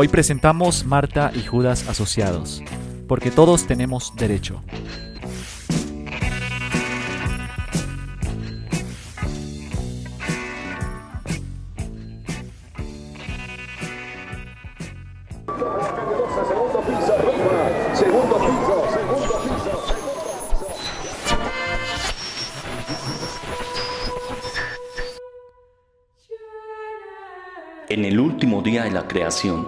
Hoy presentamos Marta y Judas Asociados, porque todos tenemos derecho. En el último día de la creación,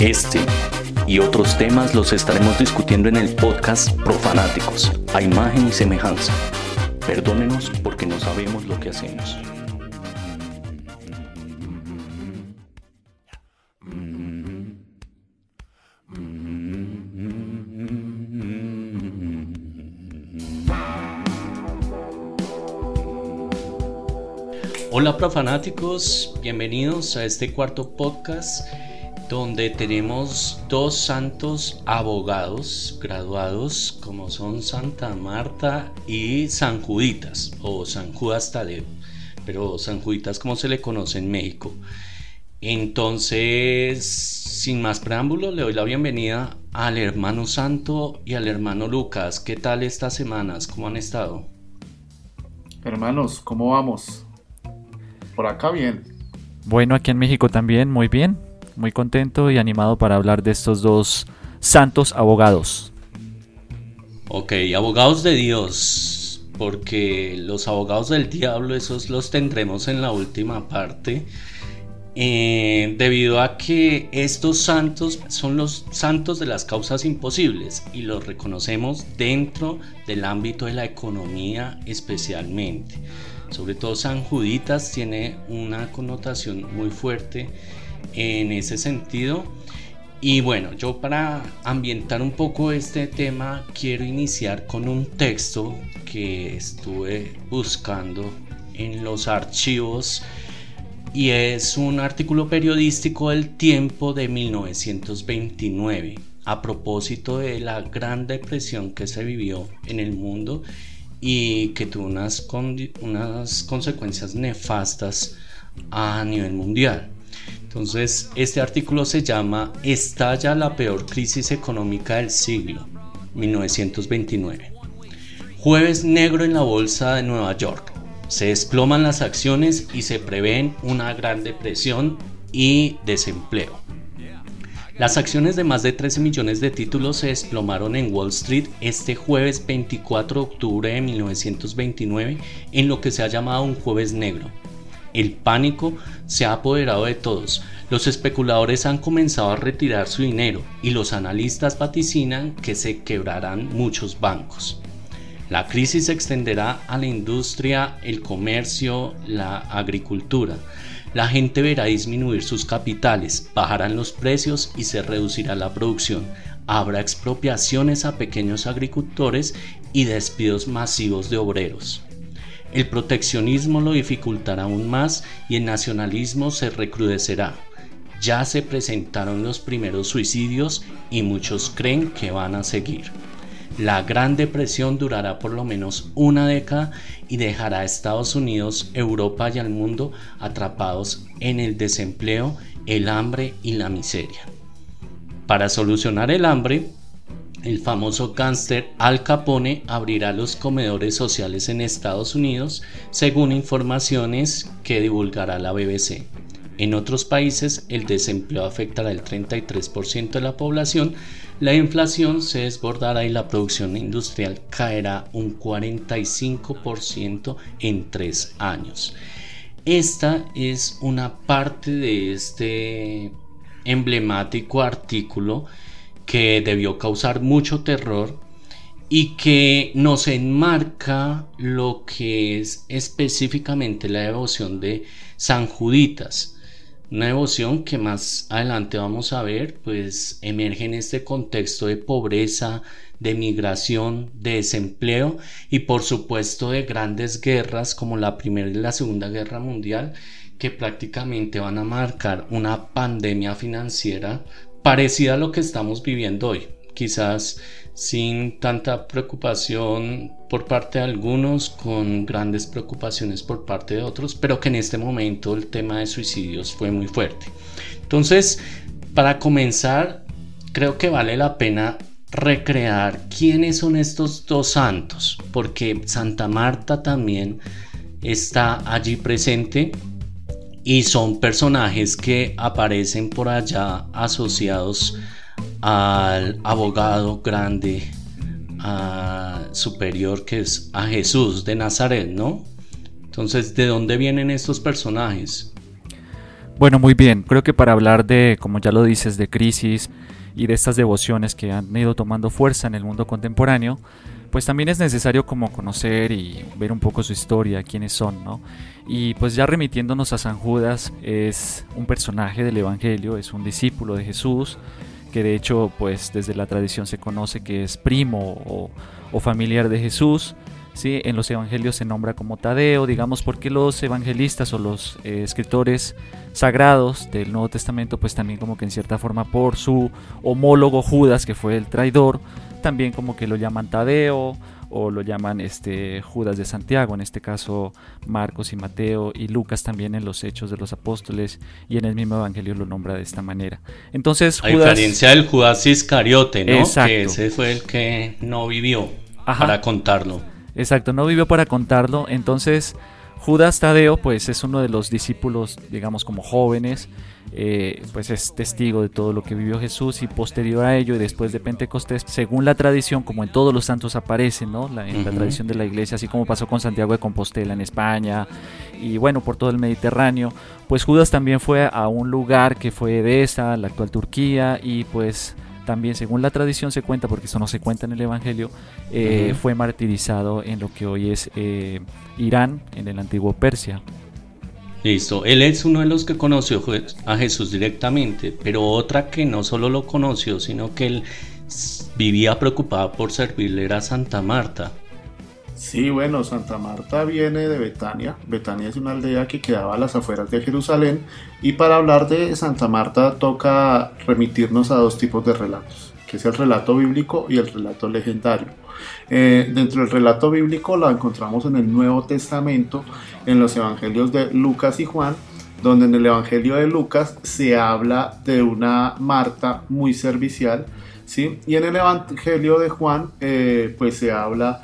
Este y otros temas los estaremos discutiendo en el podcast Profanáticos, a imagen y semejanza. Perdónenos porque no sabemos lo que hacemos. Hola profanáticos, bienvenidos a este cuarto podcast donde tenemos dos santos abogados graduados como son Santa Marta y San Juditas o San Judas Tadeo, pero San Juditas como se le conoce en México. Entonces, sin más preámbulo, le doy la bienvenida al hermano Santo y al hermano Lucas. ¿Qué tal estas semanas? ¿Cómo han estado? Hermanos, ¿cómo vamos? Por acá bien. Bueno, aquí en México también, muy bien muy contento y animado para hablar de estos dos santos abogados. Ok, abogados de Dios, porque los abogados del diablo, esos los tendremos en la última parte. Eh, debido a que estos santos son los santos de las causas imposibles y los reconocemos dentro del ámbito de la economía especialmente. Sobre todo San Juditas tiene una connotación muy fuerte en ese sentido. Y bueno, yo para ambientar un poco este tema quiero iniciar con un texto que estuve buscando en los archivos y es un artículo periodístico del tiempo de 1929 a propósito de la gran depresión que se vivió en el mundo y que tuvo unas, unas consecuencias nefastas a nivel mundial. Entonces, este artículo se llama Estalla la peor crisis económica del siglo, 1929. Jueves negro en la bolsa de Nueva York. Se desploman las acciones y se prevén una gran depresión y desempleo. Las acciones de más de 13 millones de títulos se desplomaron en Wall Street este jueves 24 de octubre de 1929 en lo que se ha llamado un jueves negro el pánico se ha apoderado de todos. Los especuladores han comenzado a retirar su dinero y los analistas vaticinan que se quebrarán muchos bancos. La crisis se extenderá a la industria, el comercio, la agricultura. La gente verá disminuir sus capitales, bajarán los precios y se reducirá la producción. Habrá expropiaciones a pequeños agricultores y despidos masivos de obreros. El proteccionismo lo dificultará aún más y el nacionalismo se recrudecerá. Ya se presentaron los primeros suicidios y muchos creen que van a seguir. La Gran Depresión durará por lo menos una década y dejará a Estados Unidos, Europa y al mundo atrapados en el desempleo, el hambre y la miseria. Para solucionar el hambre, el famoso gángster Al Capone abrirá los comedores sociales en Estados Unidos, según informaciones que divulgará la BBC. En otros países el desempleo afectará el 33% de la población, la inflación se desbordará y la producción industrial caerá un 45% en tres años. Esta es una parte de este emblemático artículo que debió causar mucho terror y que nos enmarca lo que es específicamente la devoción de San Juditas. Una devoción que más adelante vamos a ver, pues emerge en este contexto de pobreza, de migración, de desempleo y por supuesto de grandes guerras como la Primera y la Segunda Guerra Mundial que prácticamente van a marcar una pandemia financiera parecida a lo que estamos viviendo hoy. Quizás sin tanta preocupación por parte de algunos, con grandes preocupaciones por parte de otros, pero que en este momento el tema de suicidios fue muy fuerte. Entonces, para comenzar, creo que vale la pena recrear quiénes son estos dos santos, porque Santa Marta también está allí presente y son personajes que aparecen por allá asociados al abogado grande, superior que es a Jesús de Nazaret, ¿no? Entonces, ¿de dónde vienen estos personajes? Bueno, muy bien. Creo que para hablar de, como ya lo dices, de crisis y de estas devociones que han ido tomando fuerza en el mundo contemporáneo, pues también es necesario como conocer y ver un poco su historia, quiénes son, ¿no? Y pues ya remitiéndonos a San Judas, es un personaje del Evangelio, es un discípulo de Jesús, que de hecho pues desde la tradición se conoce que es primo o, familiar de Jesús. ¿sí? En los evangelios se nombra como Tadeo, digamos porque los evangelistas o los eh, escritores sagrados del Nuevo Testamento pues también como que en cierta forma por su homólogo Judas que fue el traidor, también como que lo llaman Tadeo o lo llaman este Judas de Santiago, en este caso Marcos y Mateo y Lucas también en los Hechos de los Apóstoles y en el mismo Evangelio lo nombra de esta manera. Entonces, a diferencia del Judas Iscariote, ¿no? Que ese fue el que no vivió para contarlo. Exacto, no vivió para contarlo, entonces Judas Tadeo pues es uno de los discípulos, digamos como jóvenes, eh, pues es testigo de todo lo que vivió Jesús y posterior a ello y después de Pentecostés, según la tradición, como en todos los santos aparece, ¿no? La, en la tradición de la iglesia, así como pasó con Santiago de Compostela en España y bueno, por todo el Mediterráneo, pues Judas también fue a un lugar que fue Edesa, la actual Turquía y pues también según la tradición se cuenta, porque eso no se cuenta en el Evangelio, eh, fue martirizado en lo que hoy es eh, Irán, en el antiguo Persia. Listo, él es uno de los que conoció a Jesús directamente, pero otra que no solo lo conoció, sino que él vivía preocupada por servirle era Santa Marta. Sí, bueno, Santa Marta viene de Betania. Betania es una aldea que quedaba a las afueras de Jerusalén. Y para hablar de Santa Marta toca remitirnos a dos tipos de relatos, que es el relato bíblico y el relato legendario. Eh, dentro del relato bíblico la encontramos en el Nuevo Testamento, en los evangelios de Lucas y Juan, donde en el evangelio de Lucas se habla de una Marta muy servicial, ¿sí? y en el evangelio de Juan eh, pues se habla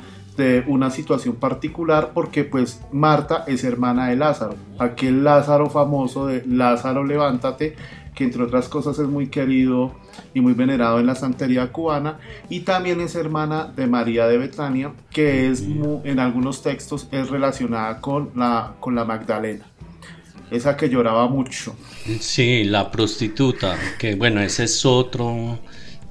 una situación particular porque pues Marta es hermana de Lázaro, aquel Lázaro famoso de Lázaro levántate, que entre otras cosas es muy querido y muy venerado en la santería cubana, y también es hermana de María de Betania, que es en algunos textos es relacionada con la, con la Magdalena, esa que lloraba mucho. Sí, la prostituta, que bueno, ese es otro,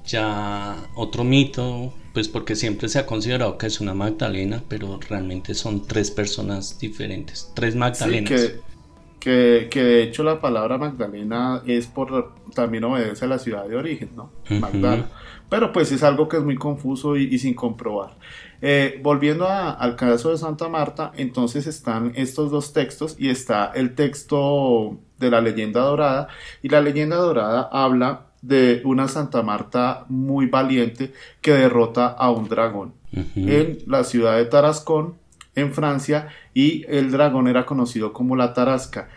ya otro mito pues porque siempre se ha considerado que es una Magdalena, pero realmente son tres personas diferentes, tres Magdalenas. que, que, de hecho la palabra Magdalena es por, también obedece a la ciudad de origen, ¿no? Magdalena. Pero pues es algo que es muy confuso y, sin comprobar. Eh, volviendo al caso de Santa Marta, entonces están estos dos textos y está el texto de la leyenda dorada y la leyenda dorada habla de una Santa Marta muy valiente que derrota a un dragón en la ciudad de Tarascón, en Francia, y el dragón era conocido como la Tarasca.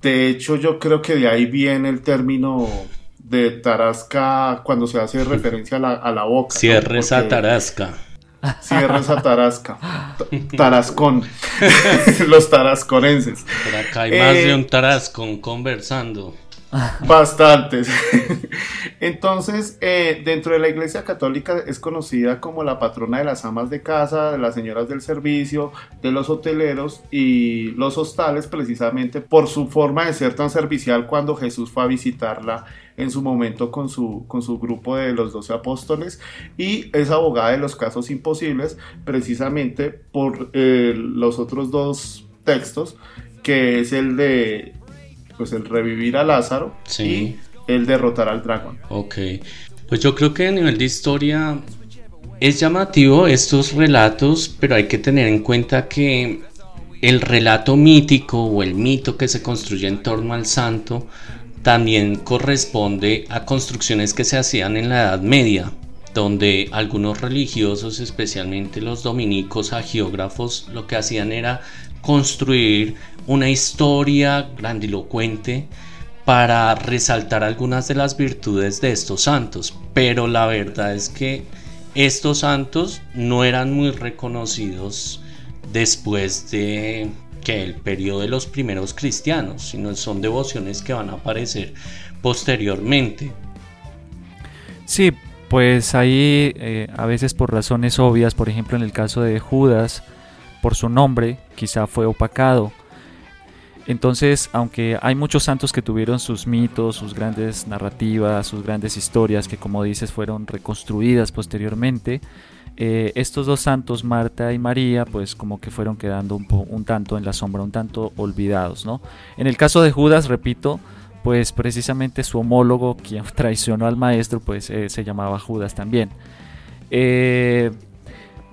De hecho, yo creo que de ahí viene el término de Tarasca cuando se hace referencia a la, boca. Cierre esa Tarasca. Cierra esa tarasca. Tarascón. Los tarasconenses. Por acá hay más de eh, un tarascón conversando. Bastantes. Entonces, eh, dentro de la Iglesia Católica es conocida como la patrona de las amas de casa, de las señoras del servicio, de los hoteleros y los hostales, precisamente por su forma de ser tan servicial cuando Jesús fue a visitarla en su momento con su, con su grupo de los doce apóstoles y es abogada de los casos imposibles precisamente por eh, los otros dos textos que es el de pues el revivir a Lázaro y el derrotar al dragón. Ok, pues yo creo que a nivel de historia es llamativo estos relatos, pero hay que tener en cuenta que el relato mítico o el mito que se construye en torno al santo también corresponde a construcciones que se hacían en la Edad Media, donde algunos religiosos, especialmente los dominicos agiógrafos, lo que hacían era construir una historia grandilocuente para resaltar algunas de las virtudes de estos santos, pero la verdad es que estos santos no eran muy reconocidos después de que el periodo de los primeros cristianos, sino son devociones que van a aparecer posteriormente. Sí, pues ahí eh, a veces por razones obvias, por ejemplo en el caso de Judas, por su nombre, quizá fue opacado. Entonces, aunque hay muchos santos que tuvieron sus mitos, sus grandes narrativas, sus grandes historias, que como dices fueron reconstruidas posteriormente, eh, estos dos santos, Marta y María, pues como que fueron quedando un, tanto en la sombra, un tanto olvidados, ¿no? En el caso de Judas, repito, pues precisamente su homólogo, quien traicionó al maestro, pues eh, se llamaba Judas también. Eh,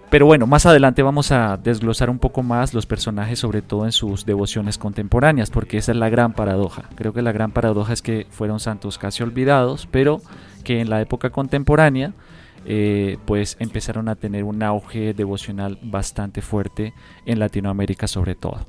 pero bueno, más adelante vamos a desglosar un poco más los personajes, sobre todo en sus devociones contemporáneas, porque esa es la gran paradoja. Creo que la gran paradoja es que fueron santos casi olvidados, pero que en la época contemporánea eh, pues empezaron a tener un auge devocional bastante fuerte en Latinoamérica sobre todo.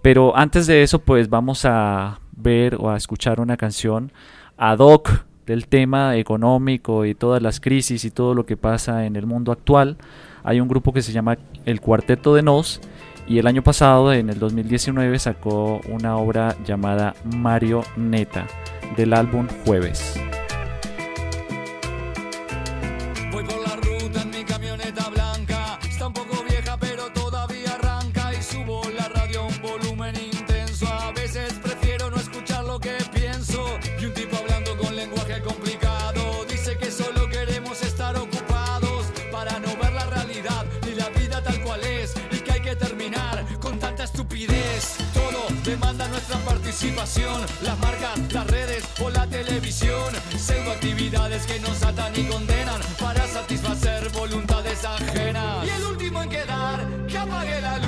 Pero antes de eso, pues vamos a ver o a escuchar una canción ad hoc del tema económico y todas las crisis y todo lo que pasa en el mundo actual hay un grupo que se llama El Cuarteto de Nos y el año pasado, en el 2019, sacó una obra llamada Mario Neta del álbum Jueves. Las marcas, las redes o la televisión, pseudo actividades que nos atan y condenan para satisfacer voluntades ajenas. Y el último en quedar, que apague la luz.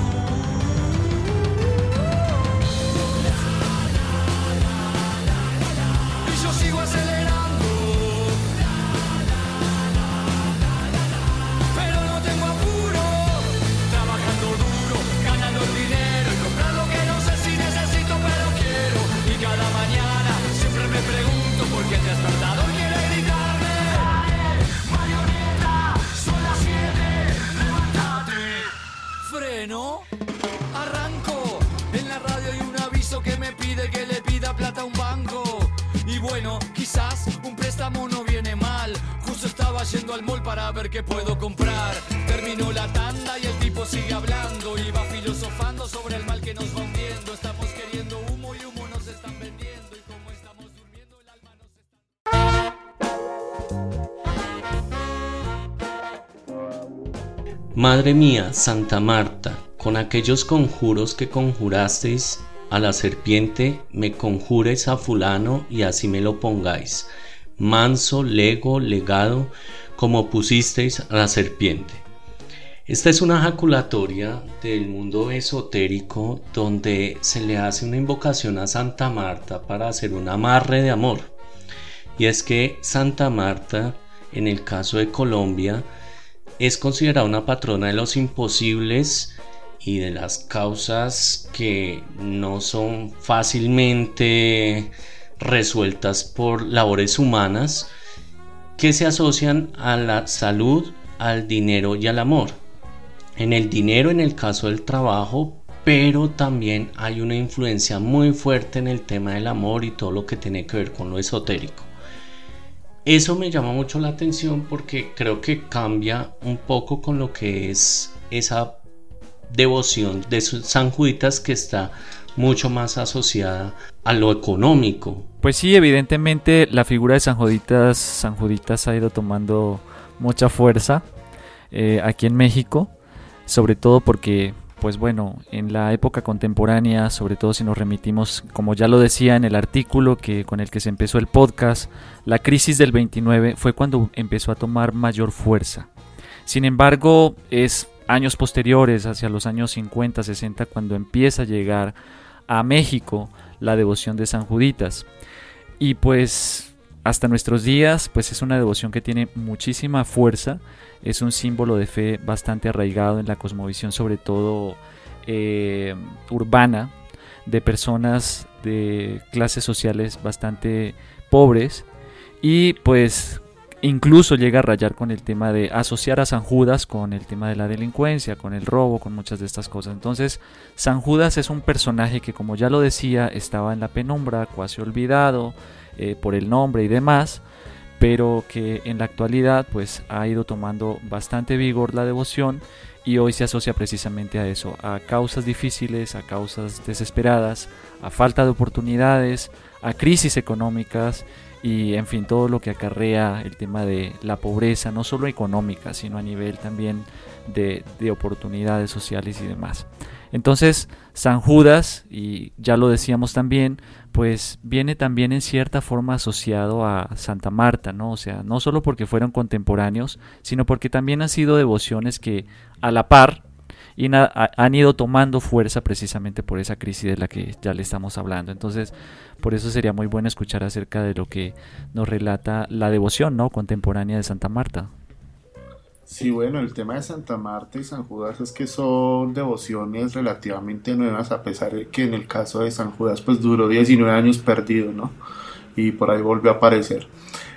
Arranco. En la radio hay un aviso que me pide que le pida plata a un banco. Y bueno, quizás un préstamo no viene mal. Justo estaba yendo al mall para ver qué puedo comprar. Terminó la tanda y el tipo sigue hablando y va filosofando sobre el mal que nos va Madre mía, Santa Marta con aquellos conjuros que conjurasteis a la serpiente, me conjuréis a fulano y así me lo pongáis, manso, lego, legado, como pusisteis a la serpiente. Esta es una jaculatoria del mundo esotérico donde se le hace una invocación a Santa Marta para hacer un amarre de amor. Y es que Santa Marta, en el caso de Colombia, es considerada una patrona de los imposibles y de las causas que no son fácilmente resueltas por labores humanas que se asocian a la salud, al dinero y al amor. en el dinero en el caso del trabajo, pero también hay una influencia muy fuerte en el tema del amor y todo lo que tiene que ver con lo esotérico. Eso me llama mucho la atención porque creo que cambia un poco con lo que es esa devoción de San Juditas que está mucho más asociada a lo económico. Pues sí, evidentemente la figura de San Juditas, San Juditas ha ido tomando mucha fuerza eh, aquí en México, sobre todo porque pues bueno, en la época contemporánea, sobre todo si nos remitimos, como ya lo decía en el artículo que con el que se empezó el podcast, la crisis del 29 fue cuando empezó a tomar mayor fuerza. Sin embargo, es años posteriores, hacia los años 50, 60, cuando empieza a llegar a México la devoción de San Juditas. Y pues hasta nuestros días, pues es una devoción que tiene muchísima fuerza es un símbolo de fe bastante arraigado en la cosmovisión, sobre todo eh, urbana, de personas de clases sociales bastante pobres y pues incluso llega a rayar con el tema de asociar a San Judas con el tema de la delincuencia, con el robo, con muchas de estas cosas. Entonces, San Judas es un personaje que, como ya lo decía, estaba en la penumbra, casi olvidado eh, por el nombre y demás, pero que en la actualidad pues ha ido tomando bastante vigor la devoción y hoy se asocia precisamente a eso, a causas difíciles, a causas desesperadas, a falta de oportunidades, a crisis económicas y en fin todo lo que acarrea el tema de la pobreza, no solo económica, sino a nivel también de, de oportunidades sociales y demás. Entonces, San Judas, y ya lo decíamos también, pues viene también en cierta forma asociado a Santa Marta, ¿no? O sea, no solo porque fueron contemporáneos, sino porque también han sido devociones que a la par y han ido tomando fuerza precisamente por esa crisis de la que ya le estamos hablando. Entonces, por eso sería muy bueno escuchar acerca de lo que nos relata la devoción, ¿no? contemporánea de Santa Marta. Sí, bueno, el tema de Santa Marta y San Judas es que son devociones relativamente nuevas, a pesar de que en el caso de San Judas pues duró 19 años perdido, ¿no? Y por ahí volvió a aparecer.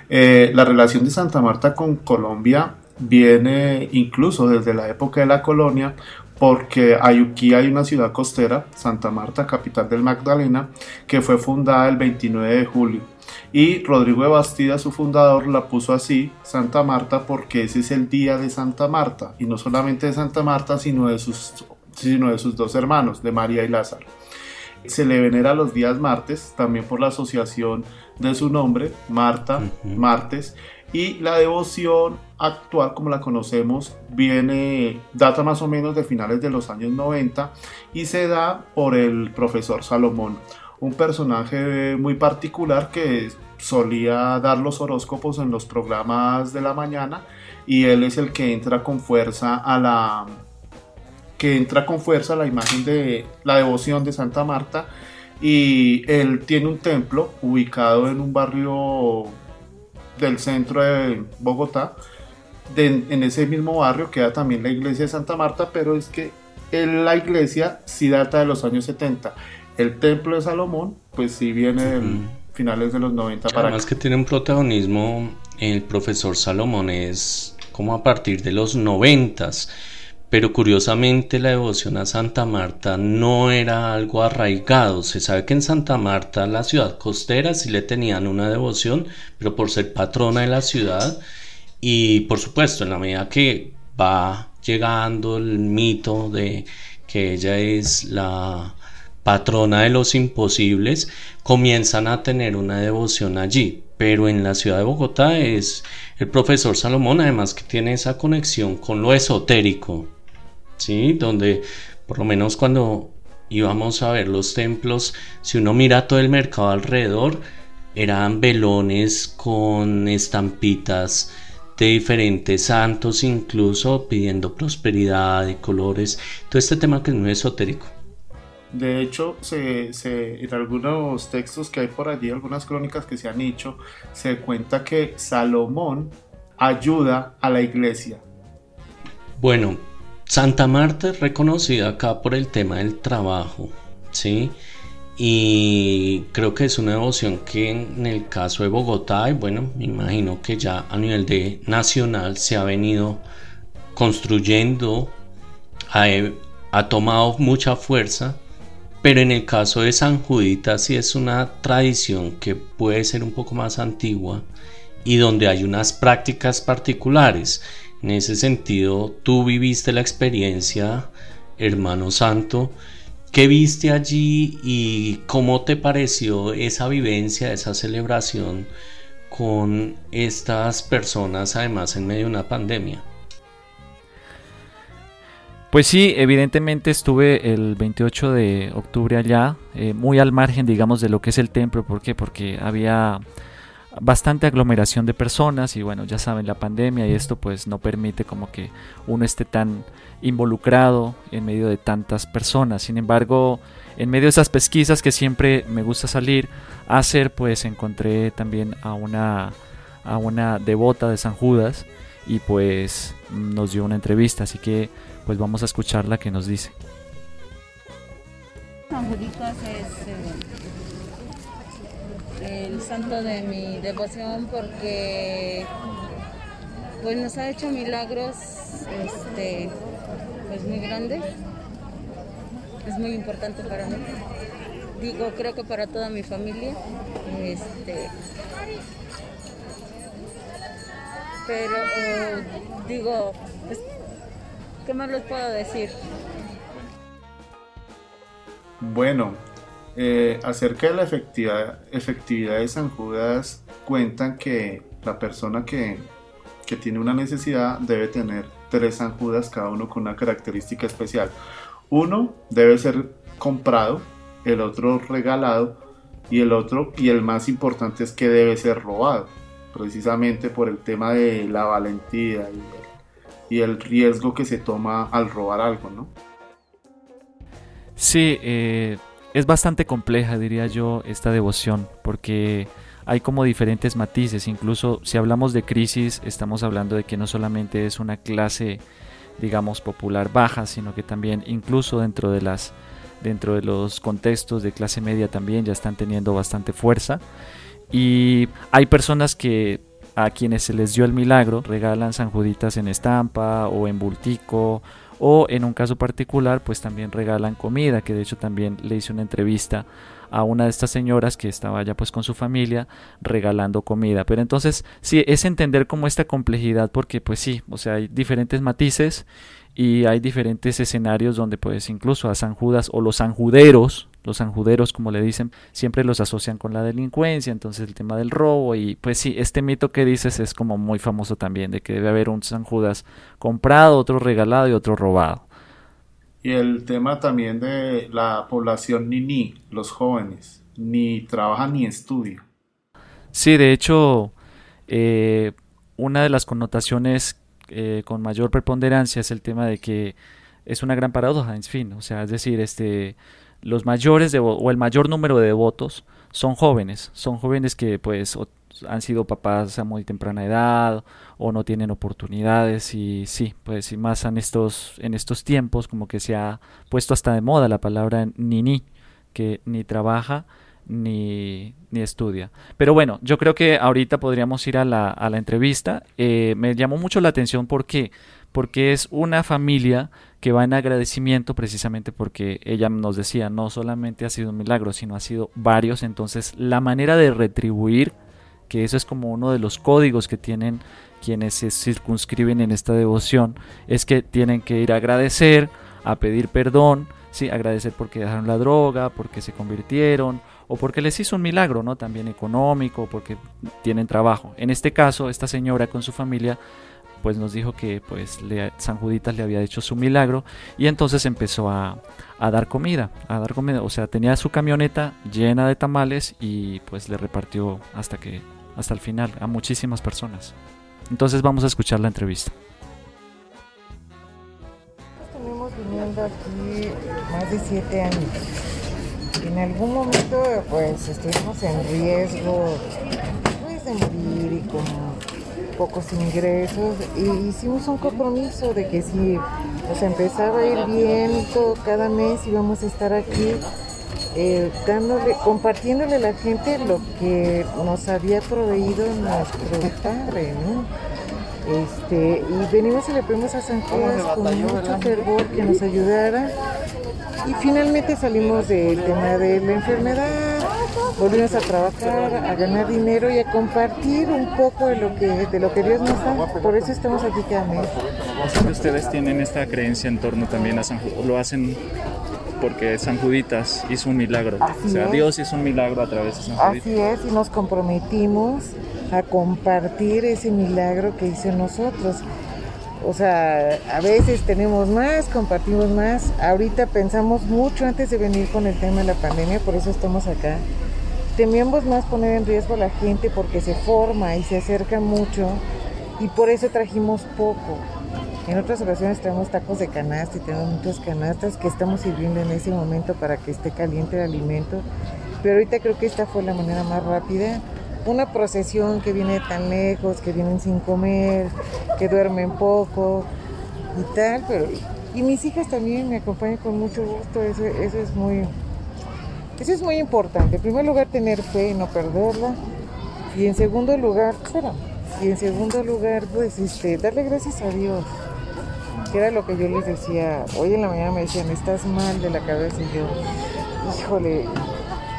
Eh, la relación de Santa Marta con Colombia viene incluso desde la época de la colonia, porque aquí hay una ciudad costera, Santa Marta, capital del Magdalena, que fue fundada el 29 de julio y Rodrigo de Bastida, su fundador, la puso así, Santa Marta, porque ese es el día de Santa Marta, y no solamente de Santa Marta, sino de sus, sino de sus dos hermanos, de María y Lázaro. Se le venera los días martes, también por la asociación de su nombre, Marta, martes, y la devoción actual como la conocemos viene, data más o menos de finales de los años 90 y se da por el profesor Salomón un personaje muy particular que solía dar los horóscopos en los programas de la mañana y él es el que entra con fuerza a la que entra con fuerza la imagen de la devoción de Santa Marta y él tiene un templo ubicado en un barrio del centro de Bogotá en ese mismo barrio queda también la iglesia de Santa Marta pero es que la iglesia sí data de los años 70 el templo de Salomón, pues sí viene de finales de los 90 para Además que tiene un protagonismo el profesor Salomón es como a partir de los 90 pero curiosamente la devoción a Santa Marta no era algo arraigado. Se sabe que en Santa Marta, la ciudad costera, sí le tenían una devoción, pero por ser patrona de la ciudad. Y por supuesto en la medida que va llegando el mito de que ella es la patrona de los imposibles, comienzan a tener una devoción allí. Pero en la ciudad de Bogotá es el profesor Salomón, además que tiene esa conexión con lo esotérico, ¿sí? Donde por lo menos cuando íbamos a ver los templos, si uno mira todo el mercado alrededor, eran velones con estampitas de diferentes santos, incluso pidiendo prosperidad y colores, todo este tema que es muy esotérico. De hecho, se, en algunos textos que hay por allí, algunas crónicas que se han hecho, se cuenta que Salomón ayuda a la iglesia. Bueno, Santa Marta es reconocida acá por el tema del trabajo, ¿sí? Y creo que es una devoción que en el caso de Bogotá, y bueno, me imagino que ya a nivel de nacional se ha venido construyendo ha, tomado mucha fuerza, pero en el caso de San Judita sí es una tradición que puede ser un poco más antigua y donde hay unas prácticas particulares. En ese sentido, tú viviste la experiencia, hermano santo, ¿Qué viste allí y cómo te pareció esa vivencia, esa celebración con estas personas, además en medio de una pandemia? Pues sí, evidentemente estuve el 28 de octubre allá, eh, muy al margen, digamos, de lo que es el templo. ¿Por qué? Porque había bastante aglomeración de personas y bueno, ya saben, la pandemia y esto pues no permite como que uno esté tan involucrado en medio de tantas personas. Sin embargo, en medio de esas pesquisas que siempre me gusta salir a hacer, pues encontré también a una, a una devota de San Judas y pues nos dio una entrevista, así que pues vamos a escuchar la que nos dice. San Juditas es eh, el santo de mi devoción porque pues nos ha hecho milagros este, pues muy grande. Es muy importante para mí. Digo, creo que para toda mi familia. Este, pero digo, pues, ¿qué más les puedo decir? Bueno, eh, acerca de la efectividad, efectividad de San Judas, cuentan que la persona que, que tiene una necesidad debe tener tres San Judas, cada uno con una característica especial. Uno debe ser comprado, el otro regalado y el otro, y el más importante es que debe ser robado, precisamente por el tema de la valentía y el, riesgo que se toma al robar algo, ¿no? Sí, eh, es bastante compleja, diría yo, esta devoción, porque hay como diferentes matices, incluso si hablamos de crisis, estamos hablando de que no solamente es una clase, digamos, popular baja, sino que también incluso dentro de las dentro de los contextos de clase media también ya están teniendo bastante fuerza y hay personas que a quienes se les dio el milagro regalan sanjuditas en estampa o en bultico o en un caso particular pues también regalan comida que de hecho también le hice una entrevista a una de estas señoras que estaba ya pues con su familia regalando comida. Pero entonces sí, es entender como esta complejidad porque pues sí, o sea, hay diferentes matices y hay diferentes escenarios donde pues incluso a San Judas o los sanjuderos, los sanjuderos como le dicen, siempre los asocian con la delincuencia, entonces el tema del robo y pues sí, este mito que dices es como muy famoso también de que debe haber un San Judas comprado, otro regalado y otro robado y el tema también de la población ni ni, los jóvenes, ni trabajan ni estudian. Sí, de hecho, eh, una de las connotaciones eh, con mayor preponderancia es el tema de que es una gran paradoja, en fin, o sea, es decir, este, los mayores o el mayor número de devotos son jóvenes, son jóvenes que pues han sido papás a muy temprana edad o no tienen oportunidades y sí, pues y más en estos, en estos tiempos como que se ha puesto hasta de moda la palabra ni, que ni trabaja ni, ni estudia. Pero bueno, yo creo que ahorita podríamos ir a la, a la entrevista. Eh, me llamó mucho la atención porque porque es una familia que va en agradecimiento precisamente porque ella nos decía, no solamente ha sido un milagro, sino ha sido varios, entonces la manera de retribuir que eso es como uno de los códigos que tienen quienes se circunscriben en esta devoción, es que tienen que ir a agradecer, a pedir perdón, sí, agradecer porque dejaron la droga, porque se convirtieron o porque les hizo un milagro, ¿no? También económico, porque tienen trabajo. En este caso, esta señora con su familia pues nos dijo que pues San Juditas le había hecho su milagro y entonces empezó a, a, dar comida, a dar comida, o sea, tenía su camioneta llena de tamales y pues le repartió hasta que hasta el final a muchísimas personas. Entonces vamos a escuchar la entrevista. Estuvimos viniendo aquí más de siete años. En algún momento pues estuvimos en riesgo pues, de morir y pocos ingresos y hicimos un compromiso de que si nos empezaba a ir bien todo, cada mes íbamos a estar aquí eh, dándole, compartiéndole a la gente lo que nos había proveído nuestro padre, Este, y venimos y le pedimos a San Judas con mucho fervor que nos ayudara. Y finalmente salimos del tema de la enfermedad, volvimos a trabajar, a ganar dinero y a compartir un poco de lo que, de lo que Dios nos da. Por eso estamos aquí cada mes. Que ustedes tienen esta creencia en torno también a San Judas, lo hacen porque San Juditas hizo un milagro. Así o sea, es. Dios hizo un milagro a través de San Juditas. Así es, y nos comprometimos a compartir ese milagro que hizo nosotros. O sea, a veces tenemos más, compartimos más. Ahorita pensamos mucho antes de venir con el tema de la pandemia, por eso estamos acá. Temíamos más poner en riesgo a la gente porque se forma y se acerca mucho y por eso trajimos poco. En otras ocasiones traemos tacos de canasta y tenemos muchas canastas que estamos sirviendo en ese momento para que esté caliente el alimento. Pero ahorita creo que esta fue la manera más rápida. Una procesión que viene tan lejos, que vienen sin comer, que duermen poco y tal, pero y mis hijas también me acompañan con mucho gusto, eso, eso es muy eso es muy importante. En primer lugar tener fe y no perderla y en segundo lugar, espera, y en segundo lugar pues este darle gracias a Dios. Que era lo que yo les decía, hoy en la mañana me decían, estás mal de la cabeza y yo, híjole,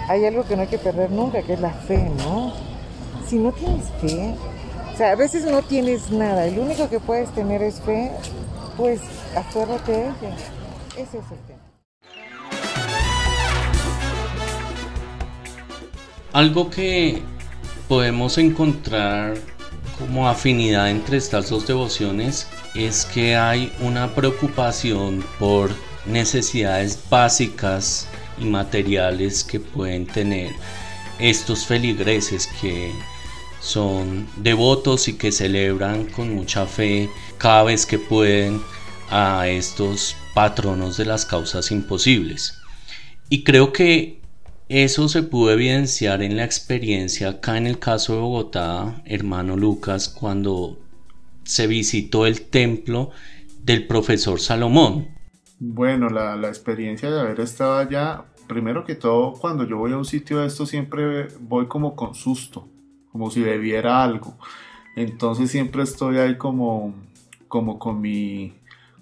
hay algo que no hay que perder nunca, que es la fe, ¿no? Si no tienes fe, o sea, a veces no tienes nada, lo único que puedes tener es fe, pues aférrate a ella. Ese es el tema. Algo que podemos encontrar como afinidad entre estas dos devociones es que hay una preocupación por necesidades básicas y materiales que pueden tener estos feligreses que son devotos y que celebran con mucha fe cada vez que pueden a estos patronos de las causas imposibles. Y creo que eso se pudo evidenciar en la experiencia acá en el caso de Bogotá, hermano Lucas, cuando se visitó el templo del profesor Salomón. Bueno, la, la experiencia de haber estado allá, primero que todo, cuando yo voy a un sitio de esto siempre voy como con susto, como si debiera algo. Entonces siempre estoy ahí como, como con, mi,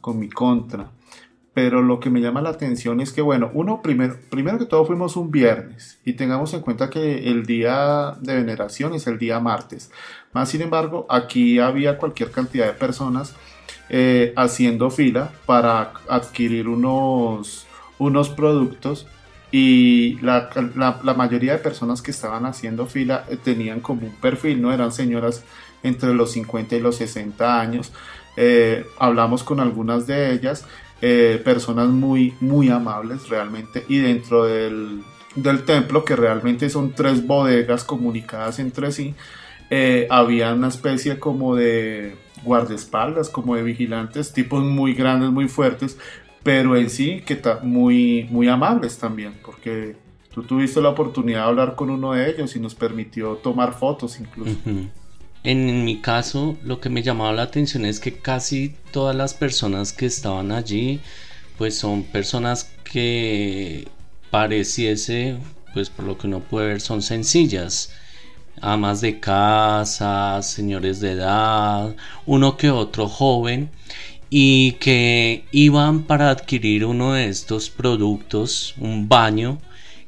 con mi contra. Pero lo que me llama la atención es que, bueno, uno, primero, primero que todo fuimos un viernes y tengamos en cuenta que el día de veneración es el día martes. Más sin embargo, aquí había cualquier cantidad de personas eh, haciendo fila para adquirir unos, unos productos y la, la, la, mayoría de personas que estaban haciendo fila eh, tenían como un perfil, no eran señoras entre los 50 y los 60 años. Eh, hablamos con algunas de ellas, eh, personas muy, muy amables realmente, y dentro del, del, templo, que realmente son tres bodegas comunicadas entre sí, había una especie como de guardaespaldas, como de vigilantes, tipos muy grandes, muy fuertes, pero en sí que muy, muy amables también, porque tú tuviste la oportunidad de hablar con uno de ellos y nos permitió tomar fotos incluso. En mi caso, lo que me llamaba la atención es que casi todas las personas que estaban allí, pues son personas que pareciese, pues por lo que uno puede ver, son sencillas. Amas de casa, señores de edad, uno que otro joven, y que iban para adquirir uno de estos productos, un baño,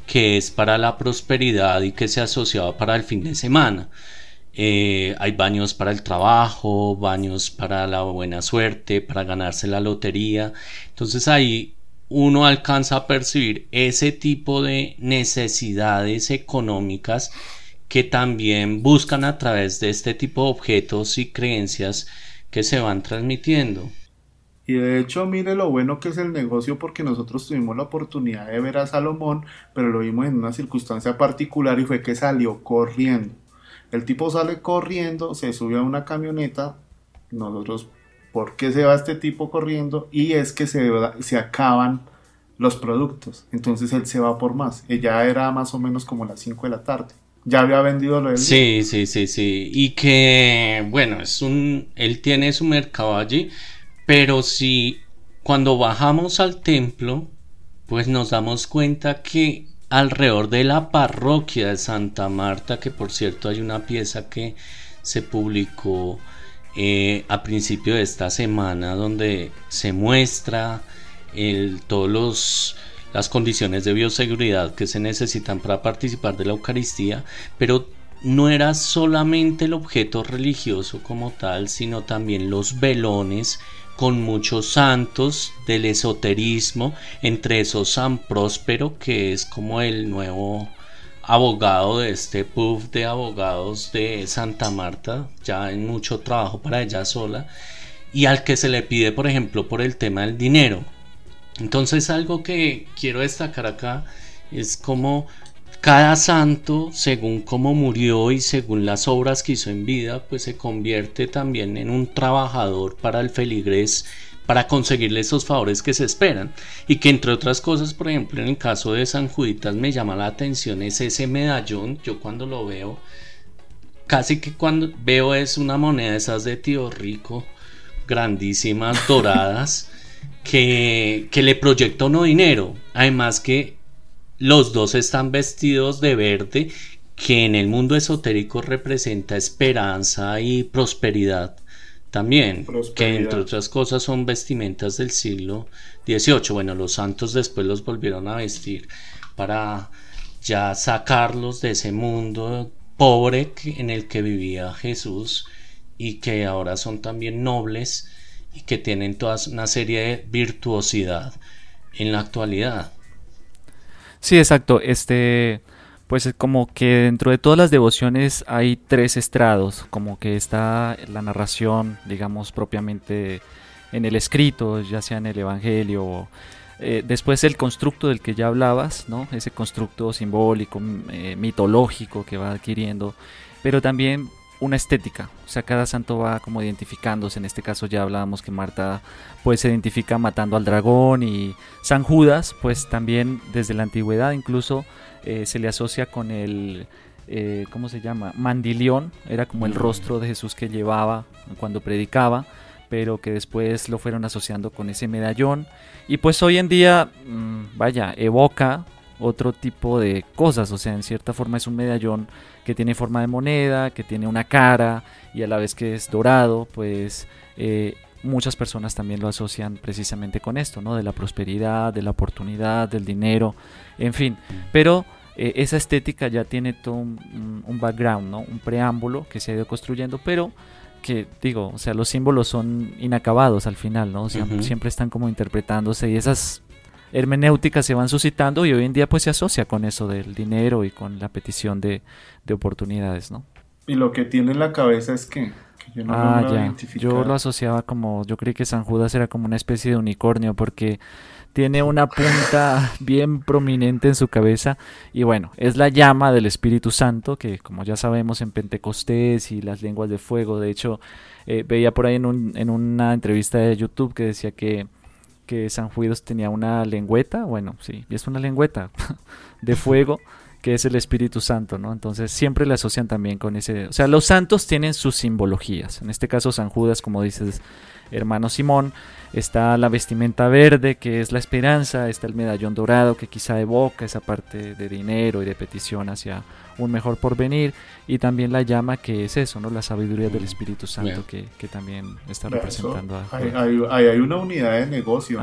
que es para la prosperidad y que se asociaba para el fin de semana. Eh, hay baños para el trabajo, baños para la buena suerte, para ganarse la lotería. Entonces ahí uno alcanza a percibir ese tipo de necesidades económicas que también buscan a través de este tipo de objetos y creencias que se van transmitiendo. Y de hecho, mire lo bueno que es el negocio porque nosotros tuvimos la oportunidad de ver a Salomón, pero lo vimos en una circunstancia particular y fue que salió corriendo. El tipo sale corriendo, se sube a una camioneta. Nosotros, ¿por qué se va este tipo corriendo? Y es que se, se acaban los productos. Entonces él se va por más. Ya era más o menos como las 5 de la tarde. Ya había vendido lo del Sí, sí, sí, sí. Y que, bueno, es un. Él tiene su mercado allí. Pero si cuando bajamos al templo, pues nos damos cuenta que alrededor de la parroquia de Santa Marta, que por cierto hay una pieza que se publicó eh, a principio de esta semana donde se muestra el, todos los las condiciones de bioseguridad que se necesitan para participar de la Eucaristía, pero no era solamente el objeto religioso como tal, sino también los velones con muchos santos del esoterismo, entre esos San Próspero, que es como el nuevo abogado de este puff de abogados de Santa Marta, ya en mucho trabajo para ella sola, y al que se le pide, por ejemplo, por el tema del dinero. Entonces algo que quiero destacar acá es como cada santo, según cómo murió y según las obras que hizo en vida, pues se convierte también en un trabajador para el feligrés para conseguirle esos favores que se esperan. Y que entre otras cosas por ejemplo en el caso de San Juditas me llama la atención es ese medallón. Yo cuando lo veo casi que cuando veo es una moneda de esas de tío rico grandísimas doradas que, que le proyecta uno dinero. Además que los dos están vestidos de verde, que en el mundo esotérico representa esperanza y prosperidad también, que entre otras cosas son vestimentas del siglo XVIII. Bueno, los santos después los volvieron a vestir para ya sacarlos de ese mundo pobre en el que vivía Jesús y que ahora son también nobles y que tienen toda una serie de virtuosidad en la actualidad. Sí, exacto. Este, pues como que dentro de todas las devociones hay tres estrados, como que está la narración, digamos, propiamente en el escrito, ya sea en el Evangelio. Eh, después el constructo del que ya hablabas, ¿no? Ese constructo simbólico, eh, mitológico que va adquiriendo, pero también una estética, o sea, cada santo va como identificándose, en este caso ya hablábamos que Marta pues se identifica matando al dragón y San Judas pues también desde la antigüedad incluso eh, se le asocia con el, eh, ¿cómo se llama? Mandilión, era como el mm. rostro de Jesús que llevaba cuando predicaba, pero que después lo fueron asociando con ese medallón. Y pues hoy en día, mm, vaya, evoca otro tipo de cosas, o sea, en cierta forma es un medallón que tiene forma de moneda, que tiene una cara y a la vez que es dorado, pues eh, muchas personas también lo asocian precisamente con esto, ¿no? De la prosperidad, de la oportunidad, del dinero, en fin, pero eh, esa estética ya tiene todo un, background, ¿no? Un preámbulo que se ha ido construyendo, pero que digo, o sea, los símbolos son inacabados al final, ¿no? siempre están como interpretándose y esas hermenéuticas se van suscitando y hoy en día pues se asocia con eso del dinero y con la petición de, oportunidades, ¿no? Y lo que tiene en la cabeza es que, yo no ah, ya. Yo lo asociaba como, yo creí que San Judas era como una especie de unicornio porque tiene una punta bien prominente en su cabeza y bueno, es la llama del Espíritu Santo que como ya sabemos en Pentecostés y las lenguas de fuego, de hecho eh, veía por ahí en, un, en una entrevista de YouTube que decía que que San Judas tenía una lengüeta, bueno, sí, es una lengüeta de fuego que es el Espíritu Santo, ¿no? Entonces siempre le asocian también con ese, o sea, los santos tienen sus simbologías. En este caso San Judas, como dices, hermano Simón, está la vestimenta verde, que es la esperanza, está el medallón dorado, que quizá evoca esa parte de dinero y de petición hacia un mejor porvenir, y también la llama, que es eso, ¿no? La sabiduría del Espíritu Santo, que, también está representando a... Hay, hay, una unidad de negocio,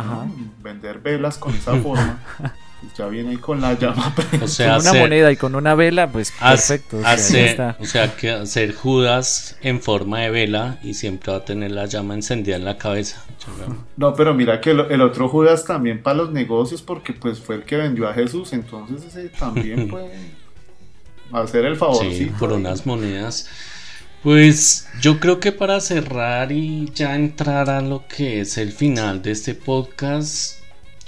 Vender velas con esa forma. ya viene ahí con la llama. O sea, con una moneda y con una vela, pues perfecto. O sea, o sea, que hacer Judas en forma de vela y siempre va a tener la llama encendida en la cabeza. No, pero mira que el, otro Judas también para los negocios, porque pues fue el que vendió a Jesús, entonces ese también puede hacer el favor. Sí, por unas monedas. Pues yo creo que para cerrar y ya entrar a lo que es el final de este podcast,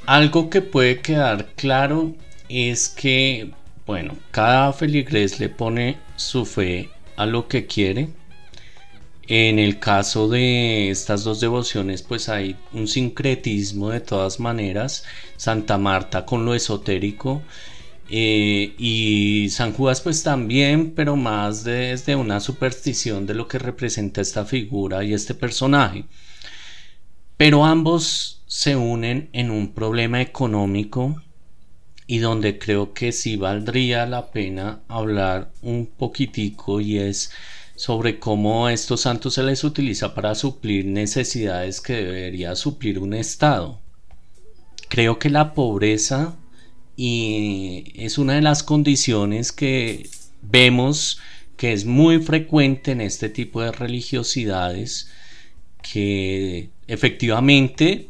algo que puede quedar claro es que, bueno, cada feligrés le pone su fe a lo que quiere. En el caso de estas dos devociones, pues hay un sincretismo de todas maneras. Santa Marta con lo esotérico eh, y San Judas pues también, pero más desde una superstición de lo que representa esta figura y este personaje. Pero ambos se unen en un problema económico y donde creo que sí valdría la pena hablar un poquitico y es sobre cómo estos santos se les utiliza para suplir necesidades que debería suplir un Estado. Creo que la pobreza y es una de las condiciones que vemos que es muy frecuente en este tipo de religiosidades que efectivamente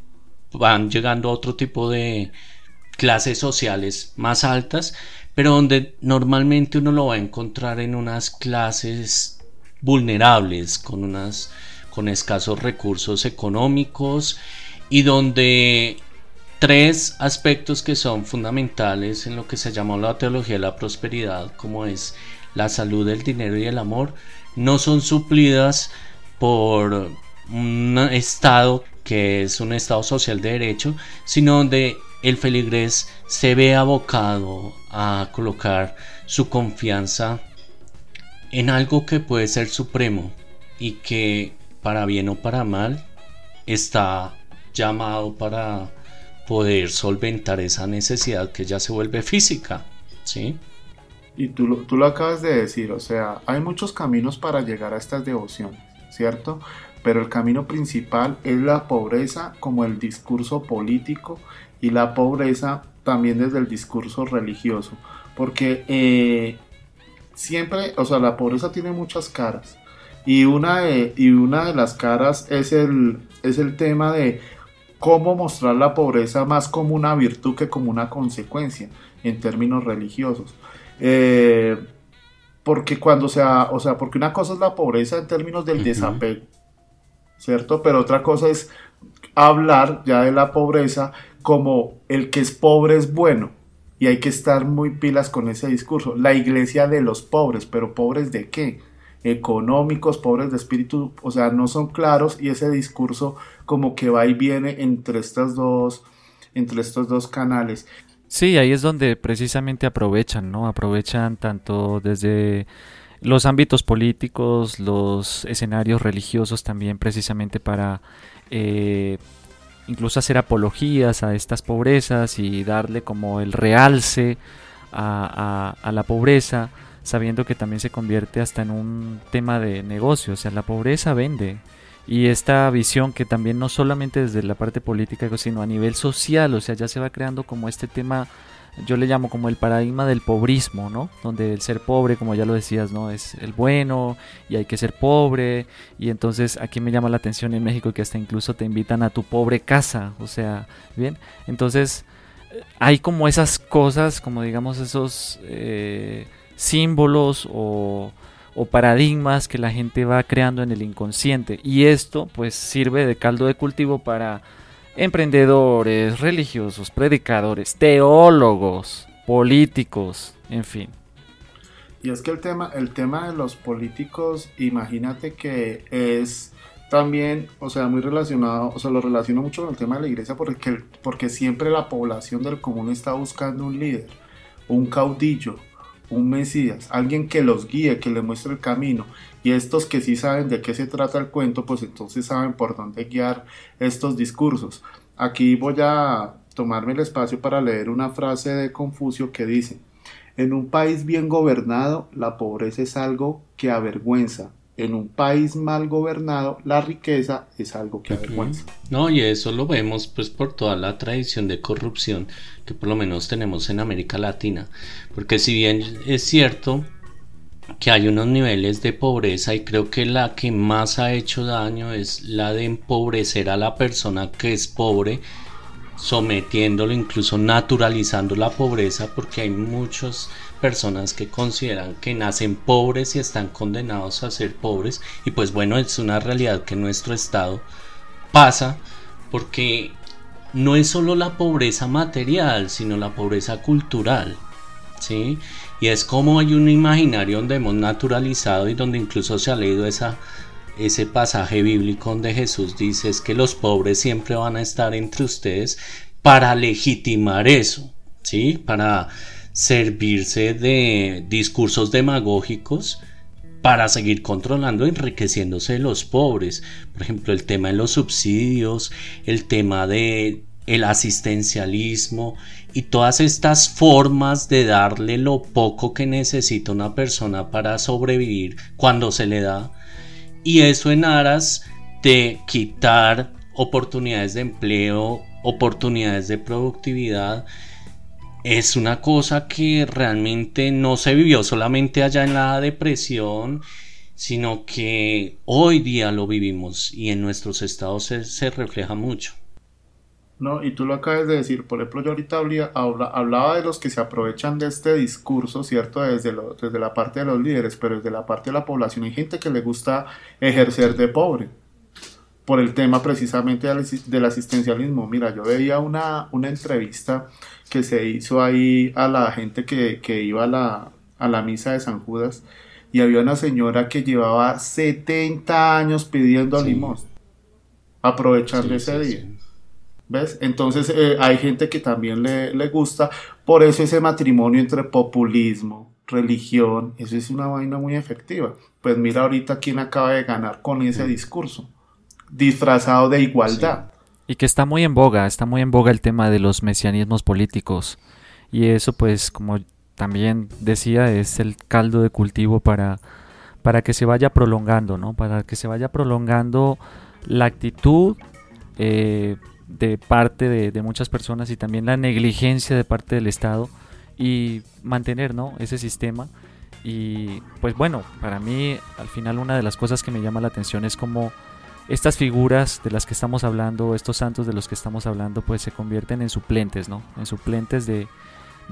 van llegando a otro tipo de clases sociales más altas, pero donde normalmente uno lo va a encontrar en unas clases vulnerables, con unas con escasos recursos económicos y donde tres aspectos que son fundamentales en lo que se llamó la teología de la prosperidad, como es la salud, el dinero y el amor, no son suplidas por un estado que es un estado social de derecho, sino donde el feligrés se ve abocado a colocar su confianza en algo que puede ser supremo y que para bien o para mal está llamado para poder solventar esa necesidad que ya se vuelve física, ¿sí? Y tú, lo- tú lo acabas de decir, o sea, hay muchos caminos para llegar a estas devociones, ¿cierto? Pero el camino principal es la pobreza como el discurso político y la pobreza también desde el discurso religioso. Porque eh, siempre, o sea, la pobreza tiene muchas caras. Y una de, y una de las caras es el, es el tema de cómo mostrar la pobreza más como una virtud que como una consecuencia en términos religiosos. Eh, porque cuando sea, o sea, porque una cosa es la pobreza en términos del desapego, ¿cierto? Pero otra cosa es hablar ya de la pobreza como el que es pobre es bueno. Y hay que estar muy pilas con ese discurso. La iglesia de los pobres, pero pobres de qué? Económicos, pobres de espíritu, o sea, no son claros y ese discurso como que va y viene entre estas dos, entre estos dos canales. Sí, ahí es donde precisamente aprovechan, ¿no? Aprovechan tanto desde los ámbitos políticos, los escenarios religiosos también precisamente para eh, incluso hacer apologías a estas pobrezas y darle como el realce a, a- la pobreza, sabiendo que también se convierte hasta en un tema de negocio, o sea, la pobreza vende. Y esta visión que también no solamente desde la parte política, sino a nivel social, o sea, ya se va creando como este tema, yo le llamo como el paradigma del pobrismo, ¿no? Donde el ser pobre, como ya lo decías, ¿no? Es el bueno y hay que ser pobre. Y entonces aquí me llama la atención en México que hasta incluso te invitan a tu pobre casa, o sea, ¿bien? Entonces eh, hay como esas cosas, como digamos esos eh, símbolos o o paradigmas que la gente va creando en el inconsciente y esto pues sirve de caldo de cultivo para emprendedores, religiosos, predicadores, teólogos, políticos, en fin. Y es que el tema, el tema de los políticos, imagínate que es también, o sea, muy relacionado, o sea, lo relaciono mucho con el tema de la iglesia porque, porque siempre la población del común está buscando un líder, un caudillo, un mesías, alguien que los guíe, que les muestre el camino. Y estos que sí saben de qué se trata el cuento, pues entonces saben por dónde guiar estos discursos. Aquí voy a tomarme el espacio para leer una frase de Confucio que dice, en un país bien gobernado, la pobreza es algo que avergüenza. En un país mal gobernado, la riqueza es algo que avergüenza. No, y eso lo vemos pues por toda la tradición de corrupción que por lo menos tenemos en América Latina. Porque si bien es cierto que hay unos niveles de pobreza y creo que la que más ha hecho daño es la de empobrecer a la persona que es pobre sometiéndolo, incluso naturalizando la pobreza, porque hay muchas personas que consideran que nacen pobres y están condenados a ser pobres, y pues bueno, es una realidad que nuestro Estado pasa, porque no es solo la pobreza material, sino la pobreza cultural, ¿sí? Y es como hay un imaginario donde hemos naturalizado y donde incluso se ha leído esa ese pasaje bíblico donde Jesús dice es que los pobres siempre van a estar entre ustedes para legitimar eso, ¿sí? Para servirse de discursos demagógicos para seguir controlando, enriqueciéndose de los pobres. Por ejemplo, el tema de los subsidios, el tema de el asistencialismo y todas estas formas de darle lo poco que necesita una persona para sobrevivir cuando se le da y eso en aras de quitar oportunidades de empleo, oportunidades de productividad es una cosa que realmente no se vivió solamente allá en la depresión, sino que hoy día lo vivimos y en nuestros estados se, refleja mucho. No, y tú lo acabas de decir, por ejemplo, yo ahorita hablaba, de los que se aprovechan de este discurso, ¿cierto? Desde, desde la parte de los líderes, pero desde la parte de la población hay gente que le gusta ejercer de pobre por el tema precisamente del, asistencialismo. Mira, yo veía una, una entrevista que se hizo ahí a la gente que, iba a la, a la misa de San Judas y había una señora que llevaba 70 años pidiendo limosna, aprovechando ese día. ¿Ves? Entonces eh, hay gente que también le, le, gusta, por eso ese matrimonio entre populismo, religión, eso es una vaina muy efectiva. Pues mira ahorita quién acaba de ganar con ese discurso, disfrazado de igualdad. Y que está muy en boga, está muy en boga el tema de los mesianismos políticos. Y eso pues como también decía es el caldo de cultivo para, para que se vaya prolongando, ¿no? Para que se vaya prolongando la actitud eh, de parte de, muchas personas y también la negligencia de parte del Estado y mantener, ¿no? Ese sistema. Y pues bueno, para mí al final una de las cosas que me llama la atención es como estas figuras de las que estamos hablando, estos santos de los que estamos hablando, pues se convierten en suplentes, ¿no? En suplentes de,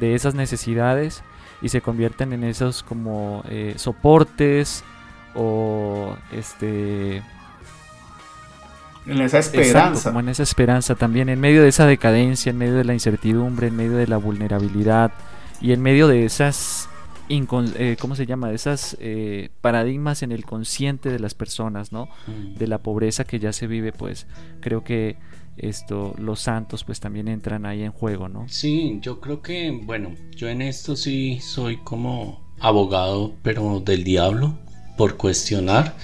esas necesidades y se convierten en esos como eh, soportes o este en esa esperanza como en esa esperanza también en medio de esa decadencia en medio de la incertidumbre en medio de la vulnerabilidad y en medio de esas eh, ¿cómo se llama? De esas eh, paradigmas en el consciente de las personas, ¿no? Mm. De la pobreza que ya se vive, pues creo que esto, los santos pues también entran ahí en juego, ¿no? Sí, yo creo que, bueno, yo en esto sí soy como abogado, pero del diablo, por cuestionar.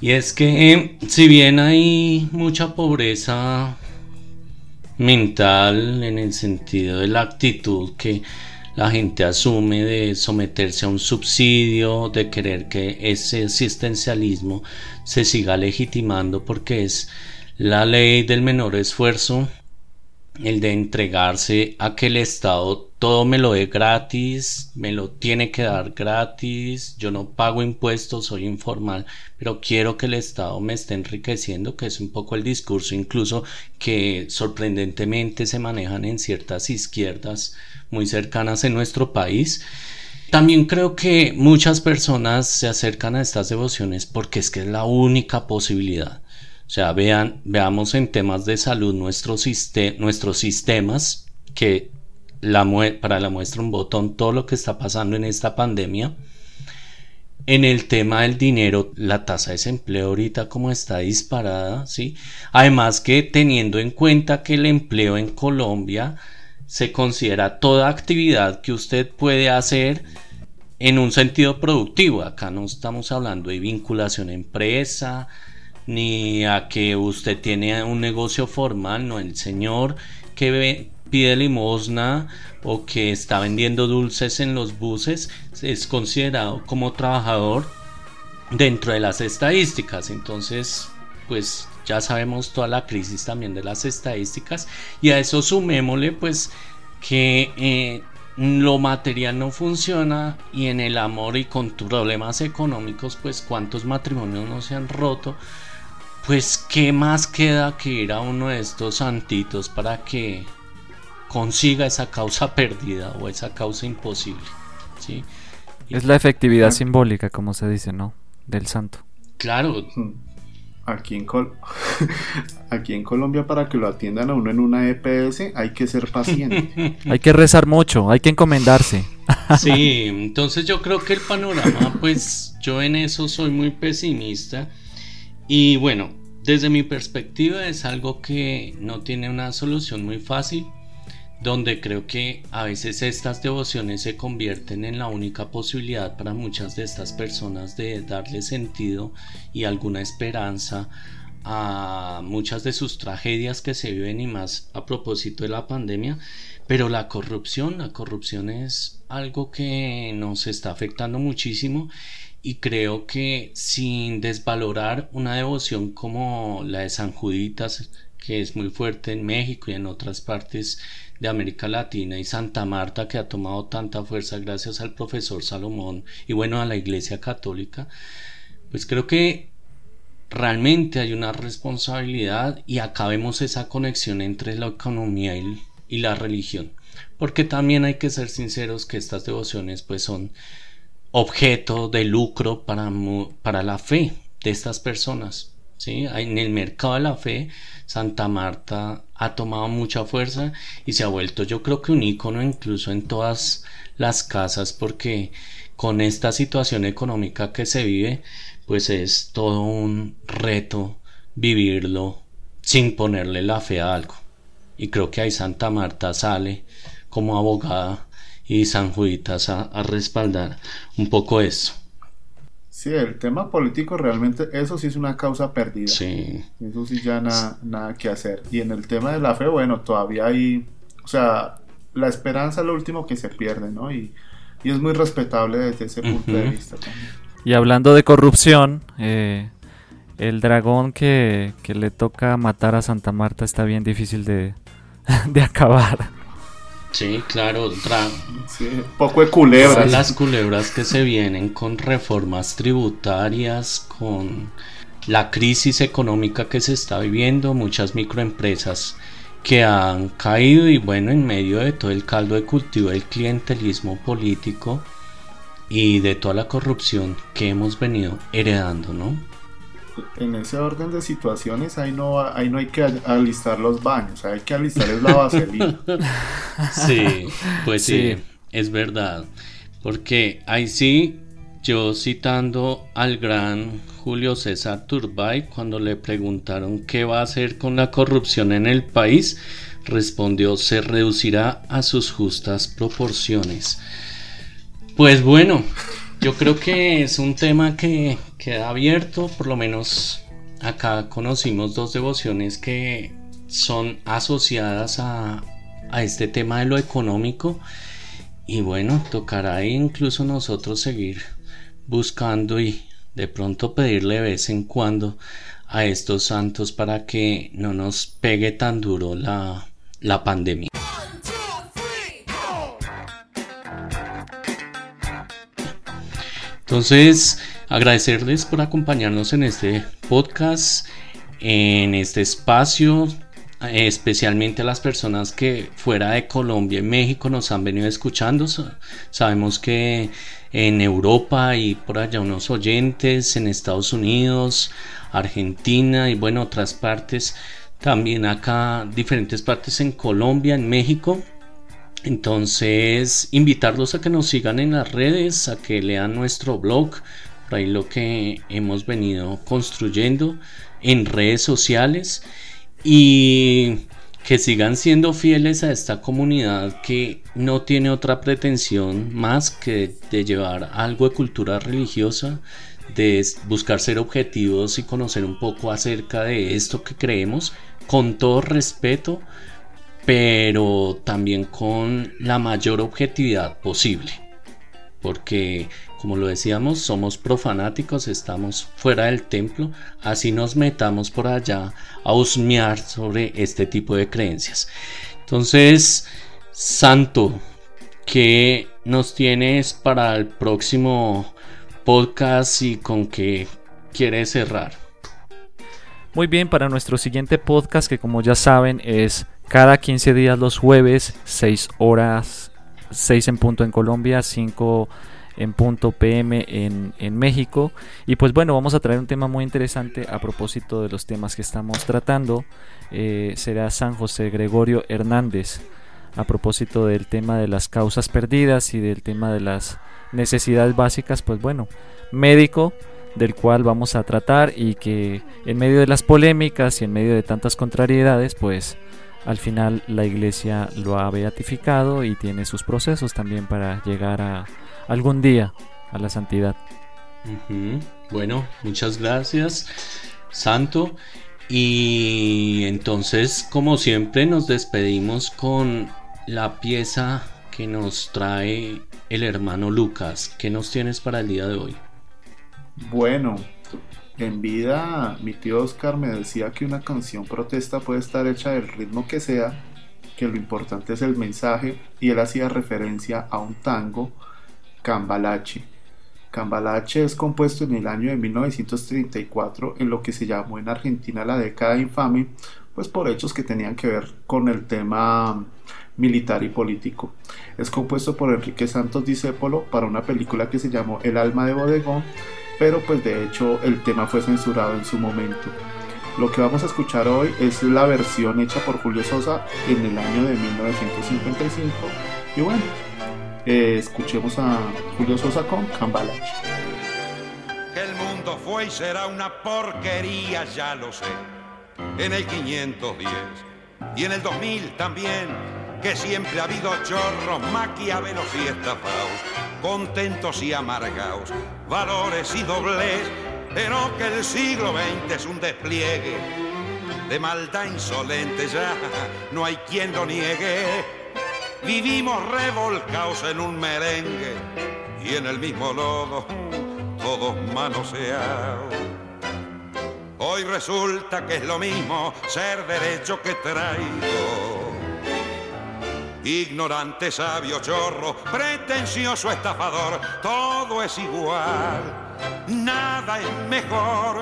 Y es que si bien hay mucha pobreza mental en el sentido de la actitud que la gente asume de someterse a un subsidio, de querer que ese asistencialismo se siga legitimando porque es la ley del menor esfuerzo, el de entregarse a que el Estado todo me lo dé gratis, me lo tiene que dar gratis, yo no pago impuestos, soy informal, pero quiero que el Estado me esté enriqueciendo, que es un poco el discurso incluso que sorprendentemente se manejan en ciertas izquierdas muy cercanas en nuestro país. También creo que muchas personas se acercan a estas devociones porque es que es la única posibilidad. O sea, vean, veamos en temas de salud nuestros, nuestros sistemas, que la para la muestra un botón todo lo que está pasando en esta pandemia. En el tema del dinero, la tasa de desempleo ahorita como está disparada, ¿sí? Además que teniendo en cuenta que el empleo en Colombia se considera toda actividad que usted puede hacer en un sentido productivo. Acá no estamos hablando de vinculación empresa, ni a que usted tiene un negocio formal, no, el señor que pide limosna o que está vendiendo dulces en los buses es considerado como trabajador dentro de las estadísticas. Entonces, pues ya sabemos toda la crisis también de las estadísticas y a eso sumémosle pues que eh, lo material no funciona y en el amor y con problemas económicos pues cuántos matrimonios no se han roto pues qué más queda que ir a uno de estos santitos para que consiga esa causa perdida o esa causa imposible ¿sí? es la efectividad simbólica como se dice no del santo claro aquí en, aquí en Colombia para que lo atiendan a uno en una EPS hay que ser paciente. hay que rezar mucho, hay que encomendarse. sí, entonces yo creo que el panorama, pues yo en eso soy muy pesimista. Y bueno, desde mi perspectiva es algo que no tiene una solución muy fácil donde creo que a veces estas devociones se convierten en la única posibilidad para muchas de estas personas de darle sentido y alguna esperanza a muchas de sus tragedias que se viven y más a propósito de la pandemia, pero la corrupción, la corrupción es algo que nos está afectando muchísimo y creo que sin desvalorar una devoción como la de San Juditas, que es muy fuerte en México y en otras partes de América Latina, y Santa Marta, que ha tomado tanta fuerza gracias al profesor Salomón y bueno, a la Iglesia Católica, pues creo que realmente hay una responsabilidad y acá vemos esa conexión entre la economía y, y la religión. Porque también hay que ser sinceros que estas devociones pues son objeto de lucro para, para la fe de estas personas. ¿sí? En el mercado de la fe, Santa Marta ha tomado mucha fuerza y se ha vuelto yo creo que un icono incluso en todas las casas porque con esta situación económica que se vive, pues es todo un reto vivirlo sin ponerle la fe a algo. Y creo que ahí Santa Marta sale como abogada y San Juditas a, respaldar un poco eso. Sí, el tema político realmente, eso sí es una causa perdida. Sí. Eso sí ya nada que hacer. Y en el tema de la fe, bueno, todavía hay, o sea, la esperanza es lo último que se pierde, ¿no? Y, es muy respetable desde ese punto de vista también. Y hablando de corrupción, eh, el dragón que, que, le toca matar a Santa Marta está bien difícil de, de acabar. Sí, claro, poco de culebras. Las culebras que se vienen con reformas tributarias, con la crisis económica que se está viviendo, muchas microempresas que han caído y bueno, en medio de todo el caldo de cultivo del clientelismo político y de toda la corrupción que hemos venido heredando, ¿no? En ese orden de situaciones ahí no, ahí no hay que alistar los baños, hay que alistar la vaselina. Sí, pues sí. es verdad. Porque ahí sí, yo citando al gran Julio César Turbay, cuando le preguntaron qué va a hacer con la corrupción en el país, respondió se reducirá a sus justas proporciones. Pues bueno, yo creo que es un tema que queda abierto, por lo menos acá conocimos dos devociones que son asociadas a, este tema de lo económico y bueno, tocará incluso nosotros seguir buscando y de pronto pedirle de vez en cuando a estos santos para que no nos pegue tan duro la, la pandemia. Entonces, agradecerles por acompañarnos en este podcast, en este espacio, especialmente a las personas que fuera de Colombia y México nos han venido escuchando. Sabemos que en Europa y por allá unos oyentes, en Estados Unidos, Argentina y bueno, otras partes, también acá diferentes partes en Colombia, en México. Entonces, invitarlos a que nos sigan en las redes, a que lean nuestro blog, por ahí lo que hemos venido construyendo en redes sociales y que sigan siendo fieles a esta comunidad que no tiene otra pretensión más que de llevar algo de cultura religiosa, de buscar ser objetivos y conocer un poco acerca de esto que creemos con todo respeto pero también con la mayor objetividad posible. Porque, como lo decíamos, somos profanáticos, estamos fuera del templo, así nos metamos por allá a husmear sobre este tipo de creencias. Entonces, Santo, ¿qué nos tienes para el próximo podcast y con qué quieres cerrar? Muy bien, para nuestro siguiente podcast, que como ya saben es cada 15 días los jueves, 6 horas, 6 en punto en Colombia, 5 en punto PM en, México. Y pues bueno, vamos a traer un tema muy interesante a propósito de los temas que estamos tratando. Eh, será San José Gregorio Hernández a propósito del tema de las causas perdidas y del tema de las necesidades básicas. Pues bueno, médico del cual vamos a tratar y que en medio de las polémicas y en medio de tantas contrariedades, pues al final la iglesia lo ha beatificado y tiene sus procesos también para llegar a algún día a la santidad. Bueno, muchas gracias, Santo. Y entonces, como siempre, nos despedimos con la pieza que nos trae el hermano Lucas. ¿Qué nos tienes para el día de hoy? Bueno, en vida mi tío Oscar me decía que una canción protesta puede estar hecha del ritmo que sea, que lo importante es el mensaje y él hacía referencia a un tango, Cambalache. Cambalache es compuesto en el año de 1934 en lo que se llamó en Argentina la década infame, pues por hechos que tenían que ver con el tema militar y político. Es compuesto por Enrique Santos Discépolo para una película que se llamó El alma de bodegón, pero pues de hecho el tema fue censurado en su momento. Lo que vamos a escuchar hoy es la versión hecha por Julio Sosa en el año de 1955 y bueno, eh, escuchemos a Julio Sosa con Cambalache. El mundo fue y será una porquería, ya lo sé. En el 510 y en el 2000 también que siempre ha habido chorros, maquiavelos y estafados, contentos y amargados, valores y dobles, pero que el siglo XX es un despliegue de maldad insolente, ya no hay quien lo niegue. Vivimos revolcados en un merengue y en el mismo lodo, todos manoseados. Hoy resulta que es lo mismo ser derecho que traigo Ignorante, sabio, chorro, pretencioso, estafador, todo es igual, nada es mejor.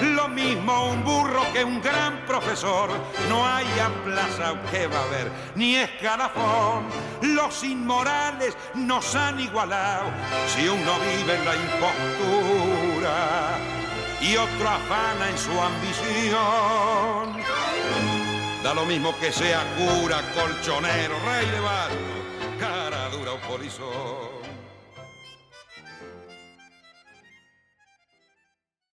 Lo mismo un burro que un gran profesor, no hay plaza que va a haber, ni escalafón. Los inmorales nos han igualado, si uno vive en la impostura y otro afana en su ambición. Da lo mismo que sea cura, colchonero, rey de barco, cara dura o polizón.